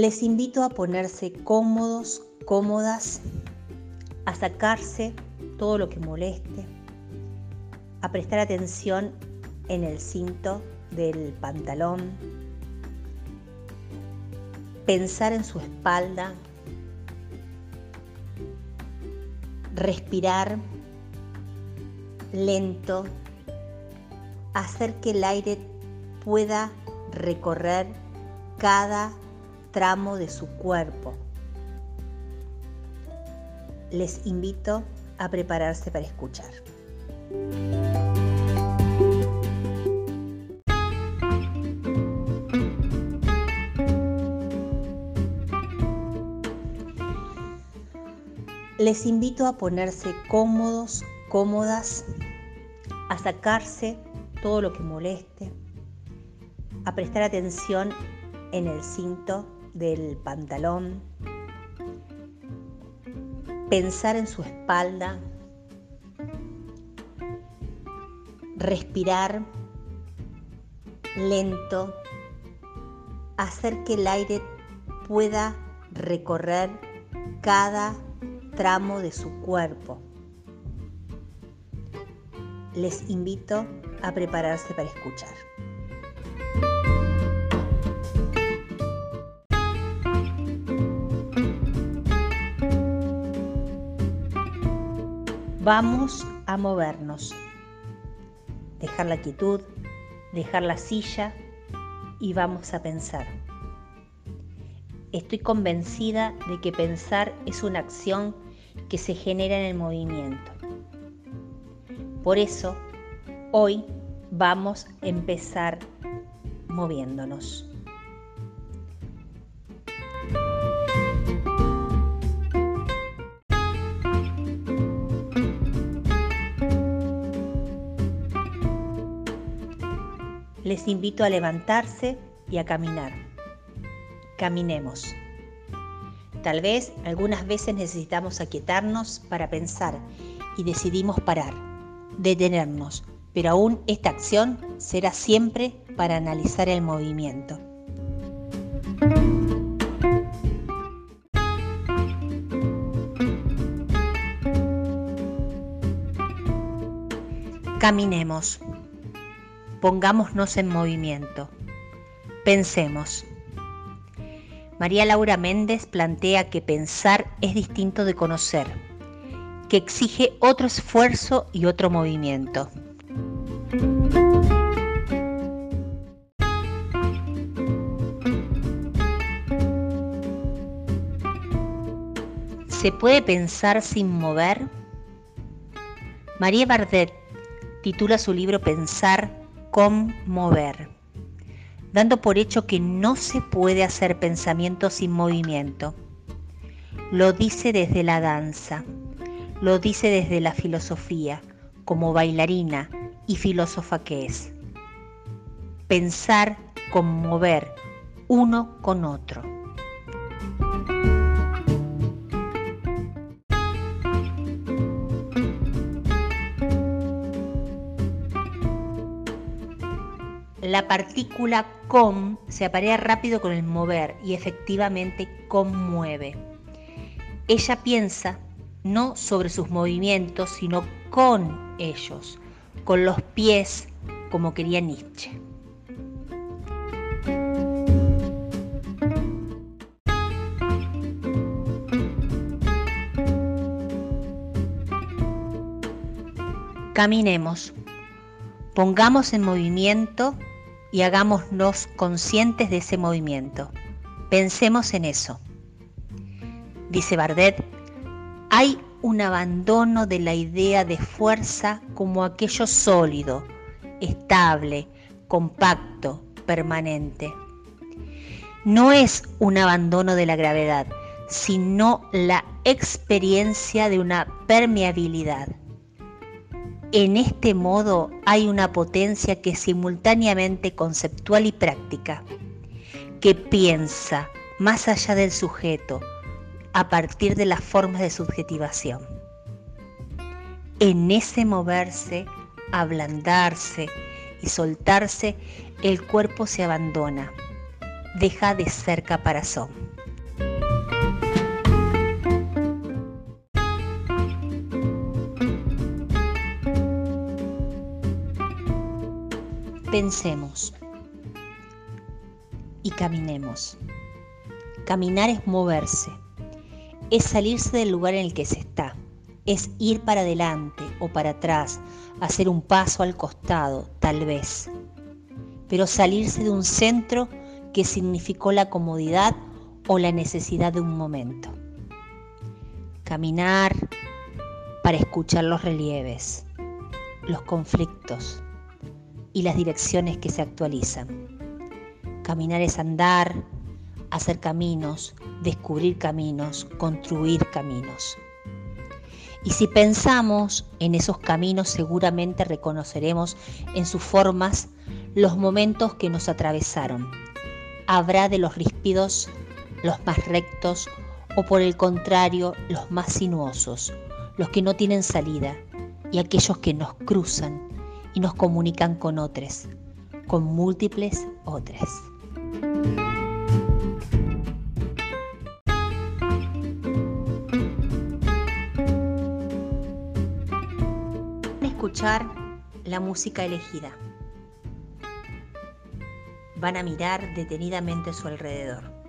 Les invito a ponerse cómodos, cómodas, a sacarse todo lo que moleste, a prestar atención en el cinto del pantalón, pensar en su espalda, respirar lento, hacer que el aire pueda recorrer cada tramo de su cuerpo. Les invito a prepararse para escuchar. Les invito a ponerse cómodos, cómodas, a sacarse todo lo que moleste, a prestar atención en el cinto del pantalón, pensar en su espalda, respirar lento, hacer que el aire pueda recorrer cada tramo de su cuerpo. Les invito a prepararse para escuchar. Vamos a movernos, dejar la quietud, dejar la silla y vamos a pensar. Estoy convencida de que pensar es una acción que se genera en el movimiento. Por eso, hoy vamos a empezar moviéndonos. Les invito a levantarse y a caminar. Caminemos. Tal vez algunas veces necesitamos aquietarnos para pensar y decidimos parar, detenernos, pero aún esta acción será siempre para analizar el movimiento. Caminemos. Pongámonos en movimiento. Pensemos. María Laura Méndez plantea que pensar es distinto de conocer, que exige otro esfuerzo y otro movimiento. ¿Se puede pensar sin mover? María Bardet titula su libro Pensar con mover, dando por hecho que no se puede hacer pensamiento sin movimiento. Lo dice desde la danza, lo dice desde la filosofía, como bailarina y filósofa que es. Pensar con mover uno con otro. La partícula com se aparea rápido con el mover y efectivamente conmueve. Ella piensa no sobre sus movimientos, sino con ellos, con los pies, como quería Nietzsche. Caminemos, pongamos en movimiento y hagámonos conscientes de ese movimiento. Pensemos en eso. Dice Bardet, hay un abandono de la idea de fuerza como aquello sólido, estable, compacto, permanente. No es un abandono de la gravedad, sino la experiencia de una permeabilidad. En este modo hay una potencia que es simultáneamente conceptual y práctica, que piensa más allá del sujeto, a partir de las formas de subjetivación. En ese moverse, ablandarse y soltarse, el cuerpo se abandona, deja de ser caparazón. Pensemos y caminemos. Caminar es moverse, es salirse del lugar en el que se está, es ir para adelante o para atrás, hacer un paso al costado, tal vez, pero salirse de un centro que significó la comodidad o la necesidad de un momento. Caminar para escuchar los relieves, los conflictos y las direcciones que se actualizan. Caminar es andar, hacer caminos, descubrir caminos, construir caminos. Y si pensamos en esos caminos, seguramente reconoceremos en sus formas los momentos que nos atravesaron. Habrá de los ríspidos los más rectos o por el contrario los más sinuosos, los que no tienen salida y aquellos que nos cruzan y nos comunican con otros, con múltiples otros. escuchar la música elegida. Van a mirar detenidamente a su alrededor.